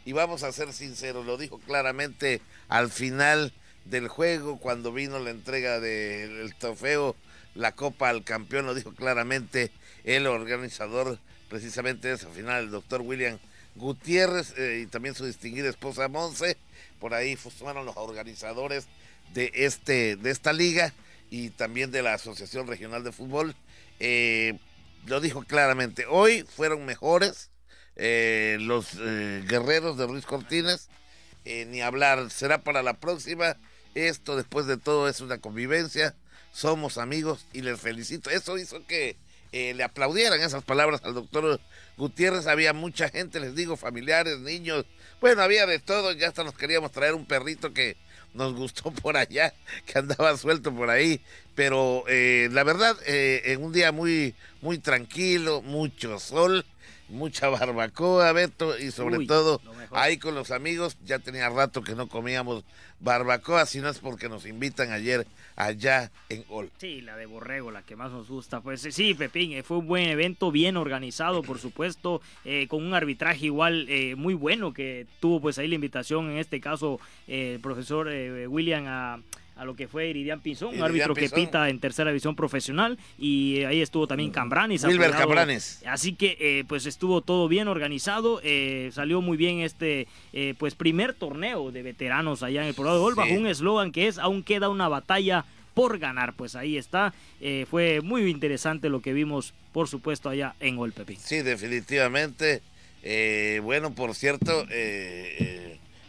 y vamos a ser sinceros, lo dijo claramente al final del juego cuando vino la entrega del trofeo, la copa al campeón, lo dijo claramente el organizador precisamente de esa final, el doctor William Gutiérrez eh, y también su distinguida esposa Monse, por ahí fueron los organizadores de, este, de esta liga y también de la Asociación Regional de Fútbol. Eh, lo dijo claramente, hoy fueron mejores, eh, los eh, guerreros de Ruiz Cortines, eh, ni hablar, será para la próxima. Esto después de todo es una convivencia, somos amigos y les felicito. Eso hizo que le aplaudieran esas palabras al doctor Gutiérrez. Había mucha gente, les digo, familiares, niños. Bueno, había de todo, ya hasta nos queríamos traer un perrito que nos gustó (laughs) por allá, que andaba suelto por ahí. Pero la verdad, en un día muy, muy tranquilo, mucho sol mucha barbacoa, Beto, y sobre todo ahí con los amigos, ya tenía rato que no comíamos barbacoa, si no es porque nos invitan ayer allá en Ol.
Sí, la de Borrego, la que más nos gusta. Pues sí, Pepín, eh, fue un buen evento, bien organizado, por supuesto, eh, con un arbitraje igual eh, muy bueno que tuvo pues ahí la invitación, en este caso, el profesor William a a lo que fue Iridian Pinzón, un árbitro que pita en tercera división profesional y eh, ahí estuvo también Cambranes.
Wilber Cambranes.
Así que eh, pues estuvo todo bien organizado, eh, salió muy bien este pues primer torneo de veteranos allá en el Poblado de Gol bajo un eslogan que es aún queda una batalla por ganar, pues ahí está, fue muy interesante lo que vimos por supuesto allá en Gol Pepín.
Sí, definitivamente, bueno por cierto,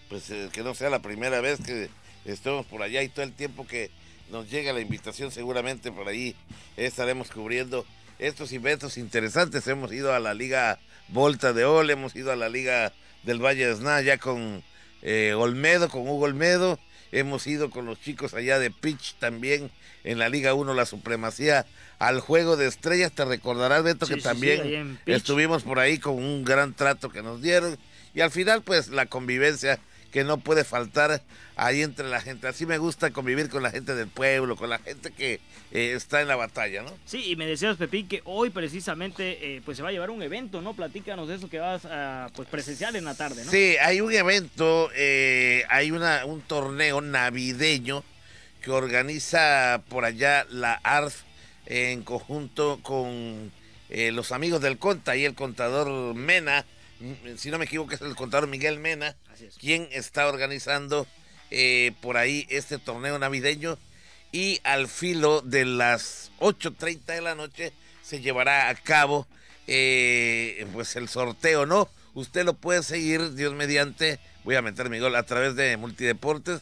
pues que no sea la primera vez que estemos por allá y todo el tiempo que nos llega la invitación seguramente por ahí estaremos cubriendo estos eventos interesantes. Hemos ido a la Liga Volta de Ol, hemos ido a la Liga del Valle de Sna ya con eh, Olmedo, con Hugo Olmedo. Hemos ido con los chicos allá de Pitch también en la Liga 1, la supremacía al juego de estrellas. Te recordarás, Beto, que también estuvimos por ahí con un gran trato que nos dieron. Y al final, pues la convivencia que no puede faltar ahí entre la gente. Así me gusta convivir con la gente del pueblo, con la gente que eh, está en la batalla, ¿no?
Sí, y me decías, Pepín, que hoy precisamente eh, pues se va a llevar un evento, ¿no? Platícanos de eso que vas a pues, presenciar en la tarde, ¿no?
Sí, hay un evento, eh, hay una, un torneo navideño que organiza por allá la ARF en conjunto con los amigos del Conta y el contador Mena, si no me equivoco es el contador Miguel Mena, quien está organizando eh, por ahí este torneo navideño. Y al filo de las 8.30 de la noche se llevará a cabo eh, pues el sorteo, ¿no? Usted lo puede seguir, Dios mediante, voy a meter mi gol a través de Multideportes,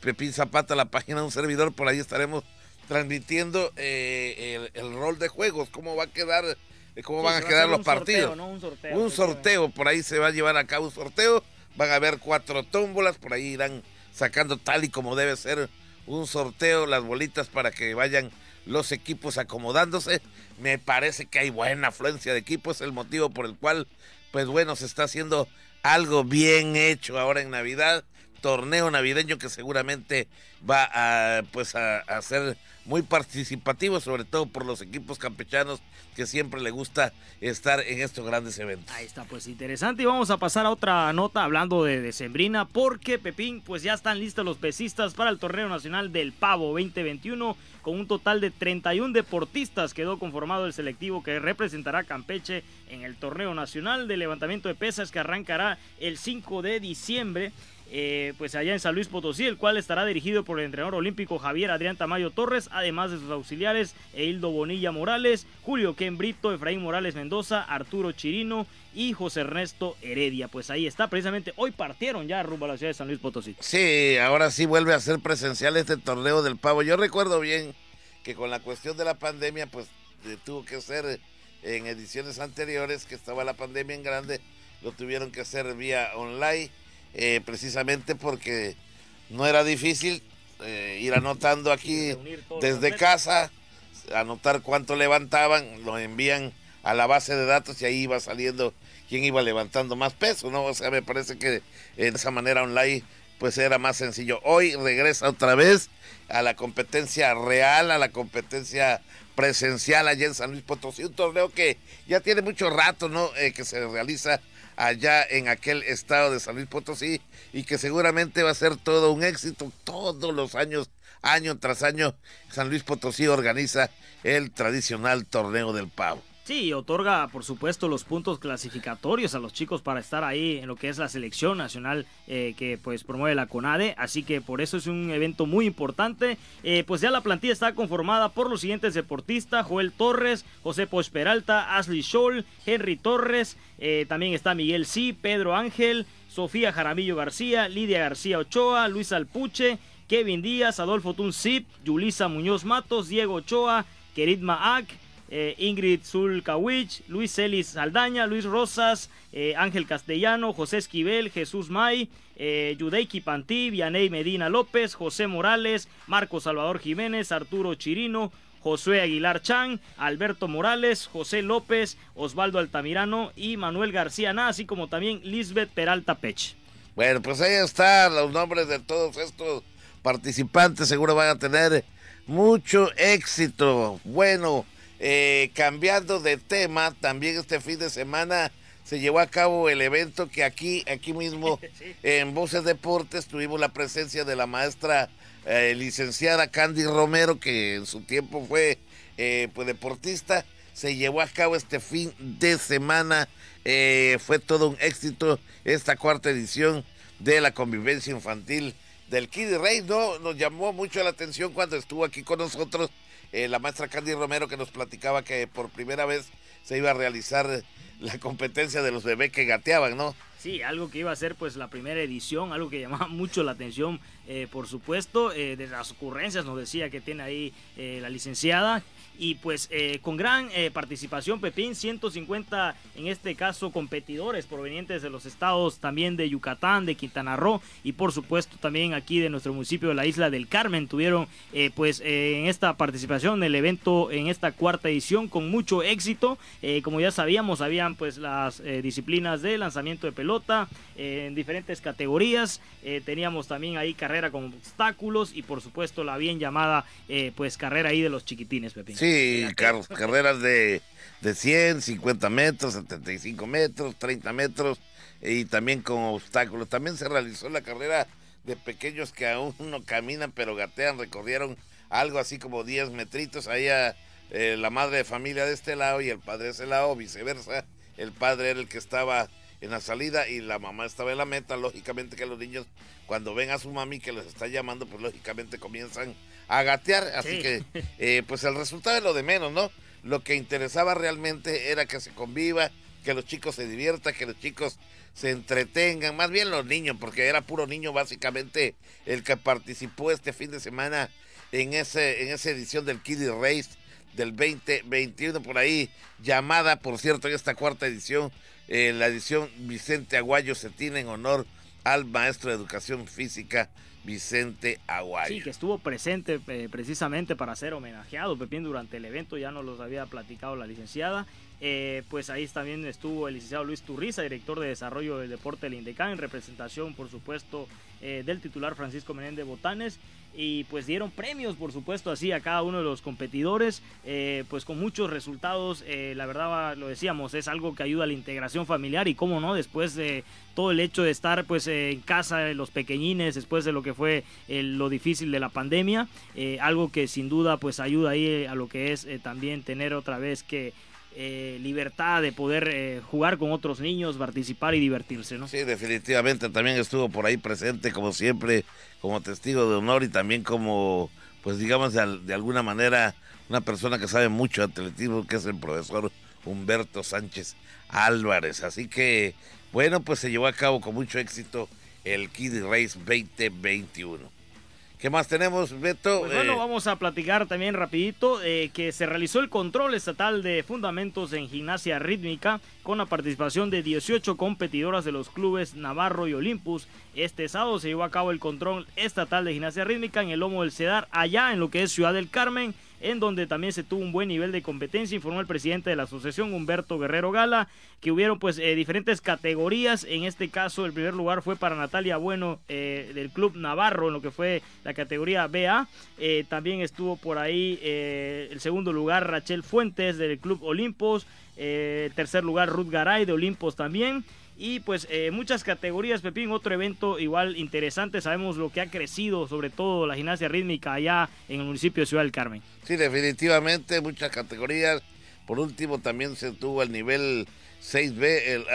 Pepín Zapata, la página de un servidor, por ahí estaremos transmitiendo eh, el, rol de juegos, cómo va a quedar, cómo van a quedar los partidos.
un
sorteo, un sorteo, por ahí se va a llevar a cabo un sorteo van a haber cuatro tómbolas, por ahí irán sacando tal y como debe ser un sorteo, las bolitas para que vayan los equipos acomodándose. Me parece que hay buena afluencia de equipos, el motivo por el cual, pues bueno, se está haciendo algo bien hecho ahora en Navidad, torneo navideño que seguramente va a pues a, ser muy participativo, sobre todo por los equipos campechanos que siempre le gusta estar en estos grandes eventos.
Ahí está, pues interesante. Y vamos a pasar a otra nota hablando de Decembrina, porque Pepín, pues ya están listos los pesistas para el Torneo Nacional del Pavo 2021, con un total de 31 deportistas. Quedó conformado el selectivo que representará Campeche en el Torneo Nacional de Levantamiento de Pesas que arrancará el 5 de diciembre. Eh, pues allá en San Luis Potosí, el cual estará dirigido por el entrenador olímpico Javier Adrián Tamayo Torres, además de sus auxiliares Eildo Bonilla Morales, Julio Ken Brito, Efraín Morales Mendoza, Arturo Chirino y José Ernesto Heredia. Pues ahí está, precisamente hoy partieron ya rumbo a la ciudad de San Luis Potosí.
Sí, ahora sí vuelve a ser presencial este torneo del pavo. Yo recuerdo bien que con la cuestión de la pandemia, pues eh, tuvo que ser en ediciones anteriores, que estaba la pandemia en grande, lo tuvieron que hacer vía online eh, precisamente porque no era difícil eh, ir anotando aquí desde casa, anotar cuánto levantaban, lo envían a la base de datos y ahí iba saliendo quién iba levantando más peso, ¿no? O sea, me parece que de esa manera online pues era más sencillo. Hoy regresa otra vez a la competencia real, a la competencia presencial allá en San Luis Potosí, un torneo que ya tiene mucho rato, ¿no? Eh, que se realiza allá en aquel estado de San Luis Potosí y que seguramente va a ser todo un éxito. Todos los años, año tras año, San Luis Potosí organiza el tradicional torneo del pavo.
Sí, otorga por supuesto los puntos clasificatorios a los chicos para estar ahí en lo que es la selección nacional eh, que pues promueve la CONADE, así que por eso es un evento muy importante. Eh, pues ya la plantilla está conformada por los siguientes deportistas, Joel Torres, José Poch Peralta, Ashley Scholl, Henry Torres, eh, también está Miguel Sí, Pedro Ángel, Sofía Jaramillo García, Lidia García Ochoa, Luis Alpuche, Kevin Díaz, Adolfo Tunzip, Yulisa Muñoz Matos, Diego Ochoa, Kerit Maak, eh, Ingrid Zulkawich, Luis Celis Saldaña, Luis Rosas, eh, Ángel Castellano, José Esquivel, Jesús May, eh, Yudeiki Pantí, Vianey Medina López, José Morales, Marco Salvador Jiménez, Arturo Chirino, Josué Aguilar Chan, Alberto Morales, José López, Osvaldo Altamirano y Manuel García Na, así como también Lisbeth Peralta Pech.
Bueno, pues ahí están los nombres de todos estos participantes, seguro van a tener mucho éxito. Bueno, eh, cambiando de tema, también este fin de semana se llevó a cabo el evento que aquí, aquí mismo (laughs) en Voces Deportes tuvimos la presencia de la maestra eh, licenciada Candy Romero, que en su tiempo fue eh, pues, deportista. Se llevó a cabo este fin de semana. fue todo un éxito esta cuarta edición de la convivencia infantil del Kid Rey. No, nos llamó mucho la atención cuando estuvo aquí con nosotros eh, la maestra Candy Romero que nos platicaba que por primera vez se iba a realizar la competencia de los bebés que gateaban, ¿no?
Sí, algo que iba a ser pues la primera edición, algo que llamaba (laughs) mucho la atención, eh, por supuesto, eh, de las ocurrencias nos decía que tiene ahí la licenciada, y pues eh, con gran eh, participación Pepín, 150 en este caso competidores provenientes de los estados también de Yucatán, de Quintana Roo y por supuesto también aquí de nuestro municipio de la isla del Carmen. Tuvieron eh, pues en esta participación el evento en esta cuarta edición con mucho éxito, como ya sabíamos habían pues las disciplinas de lanzamiento de pelota en diferentes categorías, teníamos también ahí con obstáculos y por supuesto la bien llamada pues carrera ahí de los chiquitines Pepín.
Sí, carreras de, de 100, 50 metros, 75 metros, 30 metros y también con obstáculos. También se realizó la carrera de pequeños que aún no caminan pero gatean, recorrieron algo así como 10 metritos. Ahí eh, la madre de familia de este lado y el padre de ese lado, viceversa. El padre era el que estaba en la salida y la mamá estaba en la meta. Lógicamente que los niños cuando ven a su mami que les está llamando, pues lógicamente comienzan a gatear. Así que, eh, pues el resultado es lo de menos, ¿no? Lo que interesaba realmente era que se conviva, que los chicos se diviertan, que los chicos se entretengan, más bien los niños, porque era puro niño básicamente el que participó este fin de semana en, ese, en esa edición del Kiddy Race del 2021 por ahí, llamada, por cierto, en esta cuarta edición, eh, la edición Vicente Aguayo se tiene en honor al maestro de educación física Vicente Aguayo.
Sí, que estuvo presente eh, precisamente para ser homenajeado, Pepín, durante el evento, ya nos los había platicado la licenciada. Eh, pues ahí también estuvo el licenciado Luis Turriza, director de desarrollo del deporte del INDECAN, en representación, por supuesto, eh, del titular Francisco Menéndez Botanes. Y pues dieron premios, por supuesto, así a cada uno de los competidores, eh, pues con muchos resultados. la verdad, lo decíamos, es algo que ayuda a la integración familiar y cómo no, después de todo el hecho de estar pues en casa, los pequeñines, después de lo que fue lo difícil de la pandemia, algo que sin duda pues ayuda ahí a lo que es también tener otra vez que eh, libertad de poder eh, jugar con otros niños, participar y divertirse, ¿no?
Sí, definitivamente también estuvo por ahí presente, como siempre, como testigo de honor y también como, pues digamos, de, alguna manera, una persona que sabe mucho de atletismo, que es el profesor Humberto Sánchez Álvarez. Así que, bueno, pues se llevó a cabo con mucho éxito el Kid Race 2021. ¿Qué más tenemos, Beto?
Pues bueno, eh, vamos a platicar también rapidito eh, que se realizó el control estatal de fundamentos en gimnasia rítmica con la participación de 18 competidoras de los clubes Navarro y Olympus. Este sábado se llevó a cabo el control estatal de gimnasia rítmica en el Lomo del Cedar, allá en lo que es Ciudad del Carmen en donde también se tuvo un buen nivel de competencia, informó el presidente de la asociación, Humberto Guerrero Gala, que hubieron pues eh, diferentes categorías, en este caso el primer lugar fue para Natalia Bueno eh, del Club Navarro, en lo que fue la categoría BA, eh, también estuvo por ahí el segundo lugar Rachel Fuentes del Club Olimpos, tercer lugar Ruth Garay de Olimpos también, y pues eh, muchas categorías, Pepín, otro evento igual interesante, sabemos lo que ha crecido, sobre todo la gimnasia rítmica allá en el municipio de Ciudad del Carmen.
Sí, definitivamente, muchas categorías. Por último, también se tuvo el nivel 6B, el,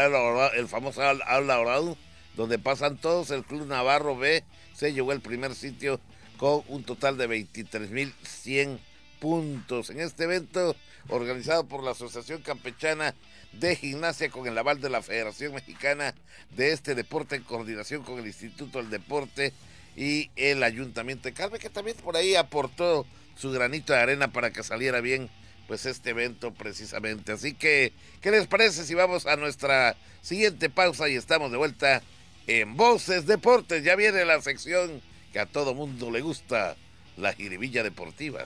el famoso Aula Orado, donde pasan todos, el Club Navarro B se llevó el primer sitio con un total de 23.100 puntos. En este evento, organizado por la Asociación Campechana de Gimnasia con el aval de la Federación Mexicana de este deporte en coordinación con el Instituto del Deporte y el Ayuntamiento de Carmen, que también por ahí aportó su granito de arena para que saliera bien pues este evento precisamente. Así que, ¿qué les parece si vamos a nuestra siguiente pausa y estamos de vuelta en Voces Deportes? Ya viene la sección que a todo mundo le gusta, la jiribilla deportiva.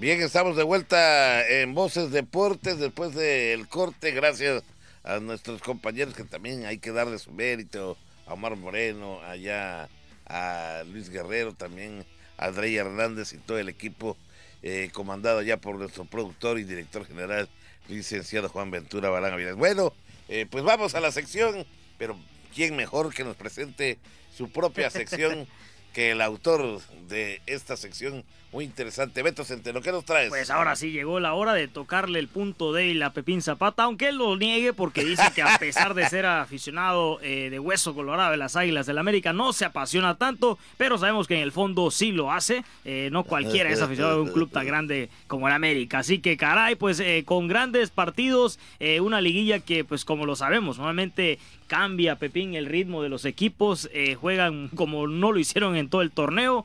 Bien, estamos de vuelta en Voces Deportes después del corte, gracias a nuestros compañeros que también hay que darle su mérito, a Omar Moreno, allá a Luis Guerrero, también a Andrei Hernández y todo el equipo eh, comandado ya por nuestro productor y director general, licenciado Juan Ventura Balán Bueno, eh, pues vamos a la sección, pero ¿quién mejor que nos presente su propia sección (laughs) que el autor de esta sección muy interesante. Beto Centeno, ¿qué nos traes?
Pues ahora sí llegó la hora de tocarle el punto de a Pepín Zapata, aunque él lo niegue porque dice que a pesar de ser aficionado eh, de hueso colorado de las Águilas del América, no se apasiona tanto, pero sabemos que en el fondo sí lo hace. Eh, no cualquiera es aficionado de un club tan grande como el América. Así que caray, pues eh, con grandes partidos, una liguilla que pues como lo sabemos, normalmente cambia Pepín el ritmo de los equipos, juegan como no lo hicieron en todo el torneo.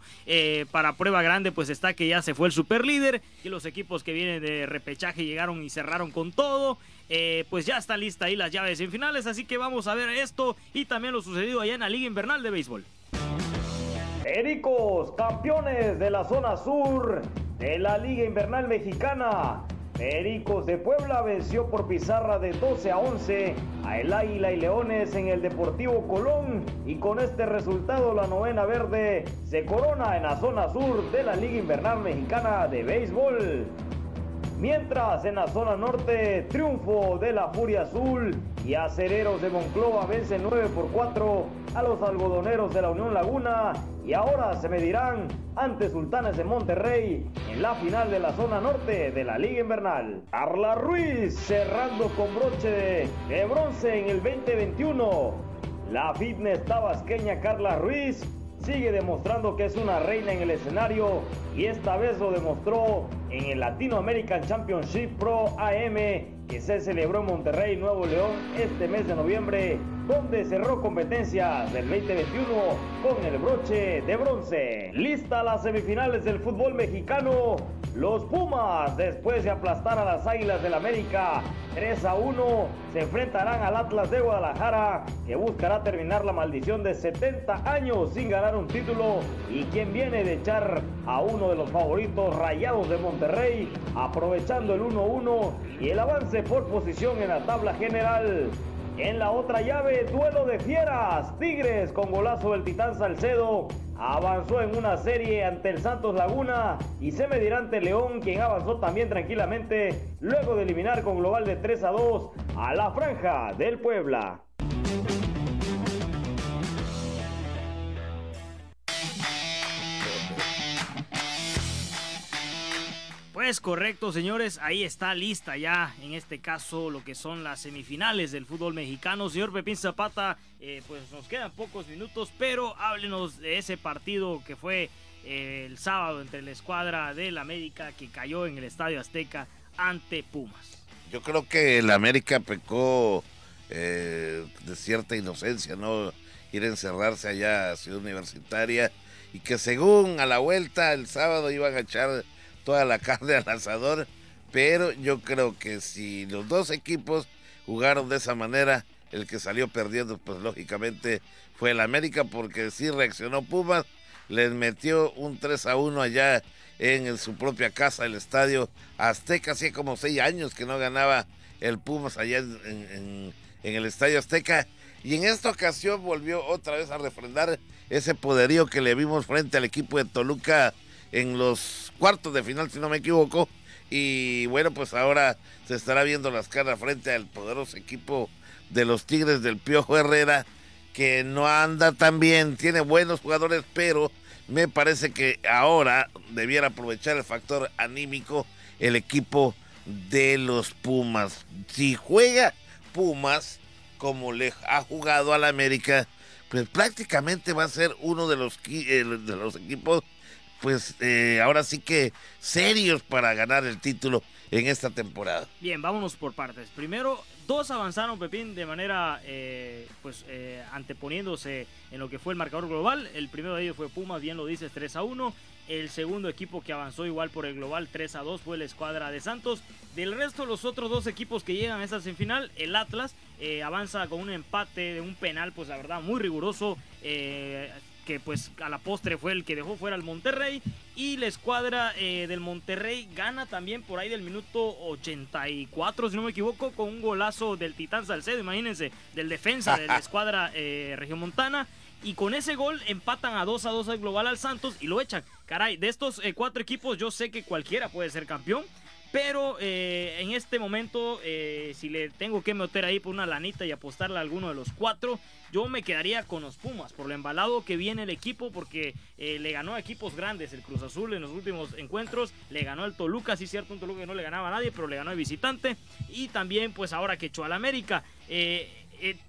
para prueba grande, pues está que ya se fue el superlíder y los equipos que vienen de repechaje llegaron y cerraron con todo. Eh, pues ya está lista ahí las llaves en finales, así que vamos a ver esto y también lo sucedido allá en la Liga Invernal de Béisbol.
Ericos, campeones de la zona sur de la Liga Invernal Mexicana. Pericos de Puebla venció por pizarra de 12 a 11 a El Águila y Leones en el Deportivo Colón y con este resultado la novena verde se corona en la zona sur de la Liga Invernal Mexicana de Béisbol. Mientras en la zona norte, triunfo de la Furia Azul y Acereros de Monclova vencen 9 por 4 a los algodoneros de la Unión Laguna y ahora se medirán ante Sultanes de Monterrey en la final de la zona norte de la Liga Invernal. Carla Ruiz cerrando con broche de bronce en el 2021. La fitness tabasqueña Carla Ruiz sigue demostrando que es una reina en el escenario y esta vez lo demostró en el Latino American Championship Pro AM que se celebró en Monterrey, Nuevo León este mes de noviembre, donde cerró competencias del 2021 con el broche de bronce. Lista las semifinales del fútbol mexicano Los Pumas, después de aplastar a las Águilas del América 3 a 1, se enfrentarán al Atlas de Guadalajara, que buscará terminar la maldición de 70 años sin ganar un título y quien viene de echar a uno de los favoritos rayados de Monterrey, aprovechando el 1-1 y el avance por posición en la tabla general. En la otra llave, duelo de fieras. Tigres con golazo del Titán Salcedo avanzó en una serie ante el Santos Laguna y se medirá ante León, quien avanzó también tranquilamente luego de eliminar con global de 3 a 2 a la franja del Puebla.
Pues correcto, señores, ahí está lista ya, en este caso, lo que son las semifinales del fútbol mexicano. Señor Pepín Zapata, eh, pues nos quedan pocos minutos, pero háblenos de ese partido que fue eh, el sábado entre la escuadra del América que cayó en el Estadio Azteca ante Pumas.
Yo creo que el América pecó eh, de cierta inocencia, ¿no? Ir a encerrarse allá a Ciudad Universitaria y que según a la vuelta el sábado iban a echar toda la (laughs) carne al asador, pero yo creo que si los dos equipos jugaron de esa manera, el que salió perdiendo, pues lógicamente fue el América, porque sí reaccionó Pumas, les metió un 3 a 1 allá en su propia casa, el estadio Azteca, hacía como seis años que no ganaba el Pumas allá en, en el estadio Azteca. Y en esta ocasión volvió otra vez a refrendar ese poderío que le vimos frente al equipo de Toluca en los cuartos de final, si no me equivoco. Y bueno, pues ahora se estará viendo las caras frente al poderoso equipo de los Tigres del Piojo Herrera, que no anda tan bien, tiene buenos jugadores, pero me parece que ahora debiera aprovechar el factor anímico el equipo de los Pumas. Si juega Pumas como le ha jugado al América, pues prácticamente va a ser uno de los, eh, de los equipos pues eh, ahora sí que serios para ganar el título en esta temporada.
Bien, vámonos por partes. Primero, dos avanzaron, Pepín, de manera, eh, pues, eh, anteponiéndose en lo que fue el marcador global. El primero de ellos fue Pumas, bien lo dices, 3 a 1. El segundo equipo que avanzó igual por el global 3 a 2 fue la escuadra de Santos. Del resto, los otros dos equipos que llegan a esta semifinal, el Atlas avanza con un empate de un penal, pues la verdad, muy riguroso que pues a la postre fue el que dejó fuera al Monterrey. Y la escuadra eh, del Monterrey gana también por ahí del minuto 84, si no me equivoco, con un golazo del Titán Salcedo, imagínense, del defensa de la (laughs) escuadra eh, regiomontana. Y con ese gol empatan a 2 a 2 al global al Santos y lo echan. Caray, de estos eh, cuatro equipos yo sé que cualquiera puede ser campeón. Pero eh, en este momento, eh, si le tengo que meter ahí por una lanita y apostarle a alguno de los cuatro, yo me quedaría con los Pumas por lo embalado que viene el equipo, porque eh, le ganó a equipos grandes el Cruz Azul en los últimos encuentros, le ganó al Toluca, sí cierto, un Toluca que no le ganaba a nadie, pero le ganó de visitante, y también pues ahora que echó al América.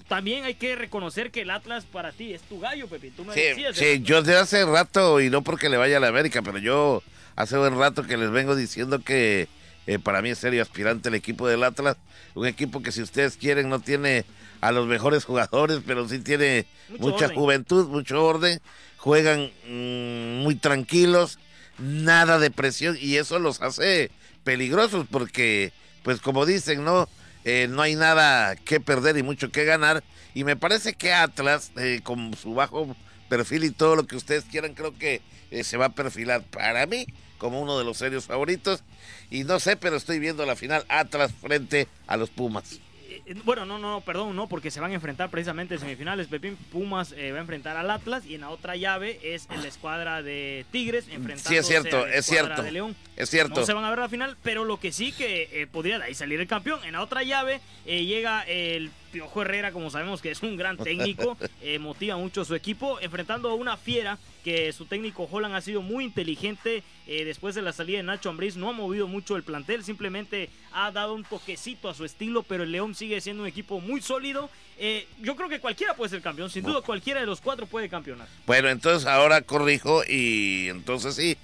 también hay que reconocer que el Atlas para ti es tu gallo, Pepe. Tú me
sí,
decías.
Sí, yo de hace rato, y no porque le vaya a la América, pero yo hace buen rato que les vengo diciendo que eh, para mí es serio aspirante el equipo del Atlas. Un equipo que si ustedes quieren no tiene a los mejores (laughs) jugadores, pero sí tiene mucha juventud, mucho orden. Juegan mm, muy tranquilos, nada de presión y eso los hace peligrosos porque, pues como dicen, no, eh, no hay nada que perder y mucho que ganar. Y me parece que Atlas, eh, con su bajo perfil y todo lo que ustedes quieran, creo que se va a perfilar para mí como uno de los serios favoritos. Y no sé, pero estoy viendo la final Atlas frente a los Pumas.
Eh, bueno, no, no, perdón, no, porque se van a enfrentar precisamente en semifinales. Pepín Pumas eh, va a enfrentar al Atlas y en la otra llave es la escuadra de Tigres enfrentando
sí, es cierto, es cierto,
de León.
Es cierto.
No se van a ver la final, pero lo que sí que eh, podría de ahí salir el campeón. En la otra llave llega el Piojo Herrera, como sabemos que es un gran técnico, (laughs) motiva mucho a su equipo, enfrentando a una fiera que su técnico Holland ha sido muy inteligente después de la salida de Nacho Ambriz, no ha movido mucho el plantel, simplemente ha dado un toquecito a su estilo, pero el León sigue siendo un equipo muy sólido. Eh, yo creo que cualquiera puede ser campeón, sin duda cualquiera de los cuatro puede campeonar.
Bueno, entonces ahora corrijo y entonces sí,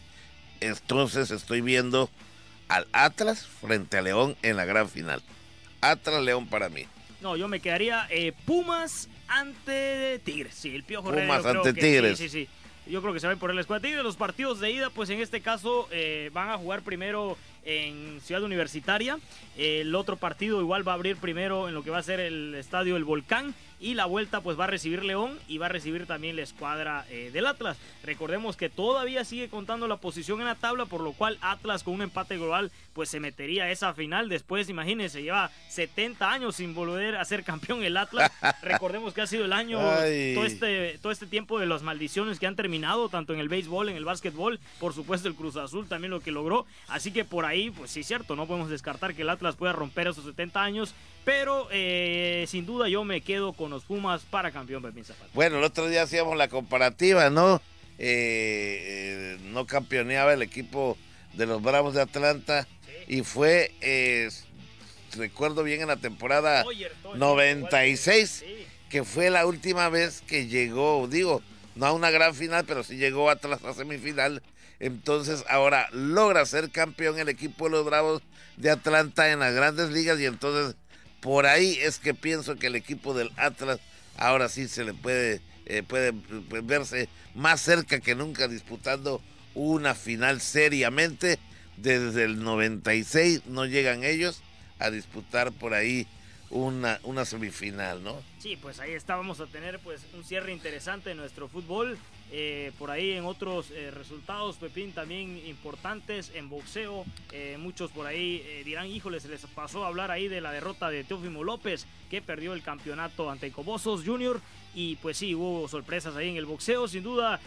entonces estoy viendo al Atlas frente a León en la gran final. Atlas León para mí.
No, yo me quedaría eh, Pumas ante Tigres. Sí, el Piojo
Pumas ante Tigres.
Sí, sí, sí. yo creo que se va a ir por el escuadra Tigres. Los partidos de ida, pues en este caso eh, van a jugar primero en Ciudad Universitaria. El otro partido igual va a abrir primero en lo que va a ser el estadio El Volcán y la vuelta pues va a recibir León y va a recibir también la escuadra eh, del Atlas. Recordemos que todavía sigue contando la posición en la tabla, por lo cual Atlas con un empate global pues se metería a esa final. Después, imagínense, lleva 70 años sin volver a ser campeón el Atlas. (laughs) Recordemos que ha sido el año, todo este, todo este tiempo de las maldiciones que han terminado, tanto en el béisbol, en el básquetbol, por supuesto el Cruz Azul también lo que logró. Así que por ahí, pues sí, cierto, no podemos descartar que el Atlas pueda romper esos 70 años, pero eh, sin duda yo me quedo con los Pumas para campeón Pepín Zapata.
Bueno, el otro día hacíamos la comparativa, ¿no? Eh, no campeoneaba el equipo de los Bravos de Atlanta y fue, eh, recuerdo bien, en la temporada 96, que fue la última vez que llegó, digo, no a una gran final, pero sí llegó a la semifinal. Entonces ahora logra ser campeón el equipo de los Bravos de Atlanta en las grandes ligas y entonces por ahí es que pienso que el equipo del Atlas ahora sí se le puede, eh, puede pues, verse más cerca que nunca disputando una final seriamente. Desde el 96 no llegan ellos a disputar por ahí una, una semifinal, ¿no?
Sí, pues ahí está, vamos a tener pues un cierre interesante en nuestro fútbol. Eh, por ahí en otros eh, resultados, Pepín, también importantes en boxeo. Eh, muchos por ahí dirán, híjole, se les pasó a hablar ahí de la derrota de Teófimo López, que perdió el campeonato ante Cobosos Jr. Y pues sí, hubo sorpresas ahí en el boxeo, sin duda,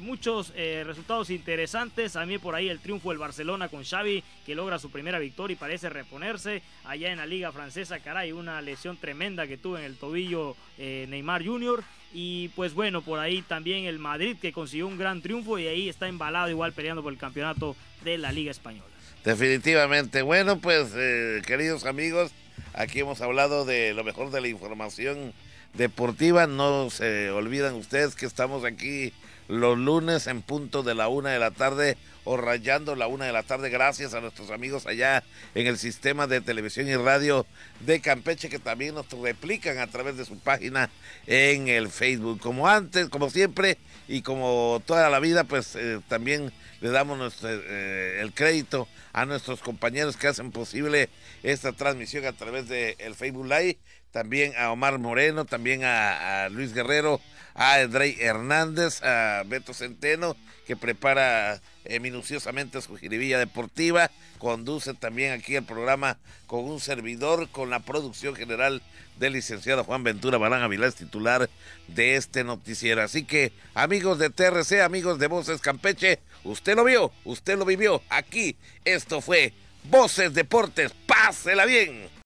muchos resultados interesantes. A mí por ahí el triunfo del Barcelona con Xavi, que logra su primera victoria y parece reponerse. Allá en la Liga Francesa, caray, una lesión tremenda que tuvo en el tobillo Neymar Jr. Y pues bueno, por ahí también el Madrid que consiguió un gran triunfo y ahí está embalado igual peleando por el campeonato de la Liga Española.
Definitivamente. Bueno, pues eh, queridos amigos, aquí hemos hablado de lo mejor de la información deportiva. No se olvidan ustedes que estamos aquí los lunes en punto de la una de la tarde o rayando la una de la tarde gracias a nuestros amigos allá en el sistema de televisión y radio de Campeche que también nos replican a través de su página en el Facebook. Como antes, como siempre y como toda la vida, pues eh, también le damos nuestro, eh, el crédito a nuestros compañeros que hacen posible esta transmisión a través del el Facebook Live, también a Omar Moreno, también a Luis Guerrero, a Edrey Hernández, a Beto Centeno, que prepara eh, minuciosamente su jiribilla deportiva. Conduce también aquí el programa con un servidor, con la producción general del licenciado Juan Ventura Barán Avilés, titular de este noticiero. Así que, amigos de TRC, amigos de Voces Campeche, usted lo vio, usted lo vivió. Aquí, esto fue Voces Deportes. Pásela bien.